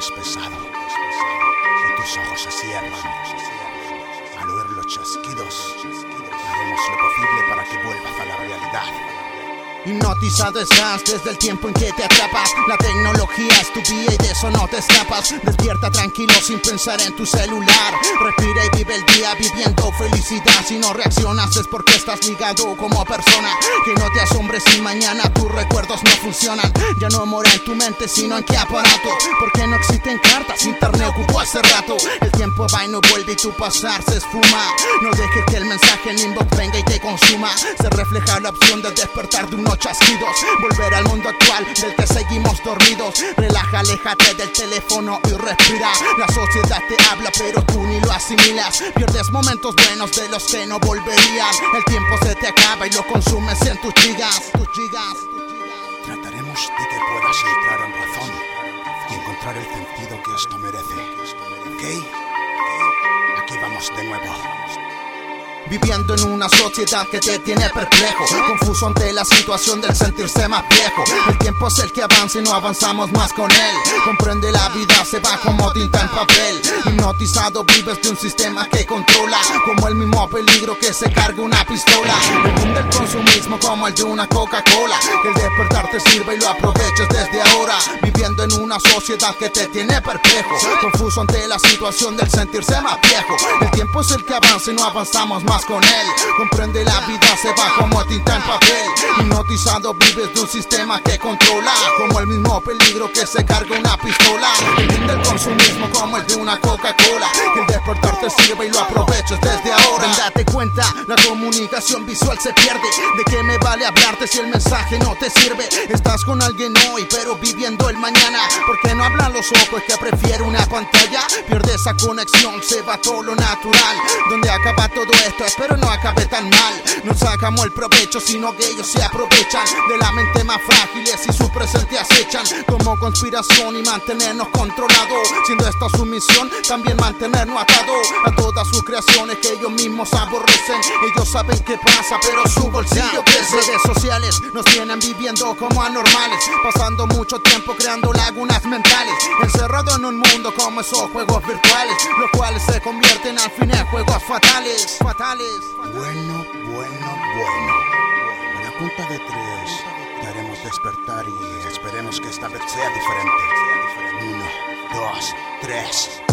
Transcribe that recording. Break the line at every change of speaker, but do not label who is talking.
es pesado y tus ojos cierran. Al oír los chasquidos, haremos lo posible para que vuelvas a la realidad.
Hipnotizado estás desde el tiempo en que te atrapas. La tecnología es tu vida y de eso no te escapas. Despierta tranquilo sin pensar en tu celular. Respira y vive el día viviendo felicidad. Si no reaccionas es porque estás ligado como persona. Que no te asombres si mañana tus recuerdos no funcionan. Ya no mora en tu mente sino en qué aparato. Porque no existen cartas, internet ocupó hace rato tiempo va y no vuelve y tu pasar se esfuma No dejes que el mensaje en inbox venga y te consuma Se refleja la opción de despertar de un chasquidos. Volver al mundo actual del que seguimos dormidos. Relaja, aléjate del teléfono y respira. La sociedad te habla, pero tú ni lo asimilas. Pierdes momentos buenos de los que no volverían. El tiempo se te acaba y lo consumes en tus gigas. Tus gigas.
Trataremos de que puedas entrar en razón y encontrar el sentido que esto merece. ¿Ok? Vamos de nuevo.
Viviendo en una sociedad que te tiene perplejo Confuso ante la situación del sentirse más viejo. El tiempo es el que avanza y no avanzamos más con él. Comprende la vida se va como tinta en papel. Hipnotizado vives de un sistema que controla Como el mismo peligro que se carga una pistola. El mundo del consumismo como el de una Coca-Cola. Que el despertar te sirva y lo aproveches desde ahora. Viviendo en una sociedad que te tiene perplejo Confuso ante la situación del sentirse más viejo. El tiempo es el que avanza y no avanzamos más con él. Comprende la vida se va como tinta en papel. Hipnotizado vives de un sistema que controla. Como el mismo peligro que se carga una pistola. El consumismo como el de una Coca-Cola. El despertar te sirve y lo aproveches desde ahora. Date cuenta, la comunicación visual se pierde. ¿De qué me vale hablarte si el mensaje no te sirve? Estás con alguien hoy, pero viviendo el mañana. Porque no hablan los ojos que prefiere una pantalla. Pierde esa conexión, se va todo lo natural. Donde acaba todo esto espero no acabe tan mal. No sacamos el provecho, sino que ellos se aprovechan de la mente más frágiles y su presente acechan como conspiración y mantenernos controlados. Siendo esta su misión, también mantenernos atados a todas creaciones que ellos mismos aborrecen. Ellos saben qué pasa, pero su bolsillo crece. Redes sociales nos tienen viviendo como anormales, pasando mucho tiempo creando lagunas mentales, encerrado en un mundo como esos juegos virtuales, los cuales se convierten al fin en juegos fatales. fatales.
Bueno, bueno, bueno. A la cuenta de tres te haremos despertar y esperemos que esta vez sea diferente. Uno, dos, tres.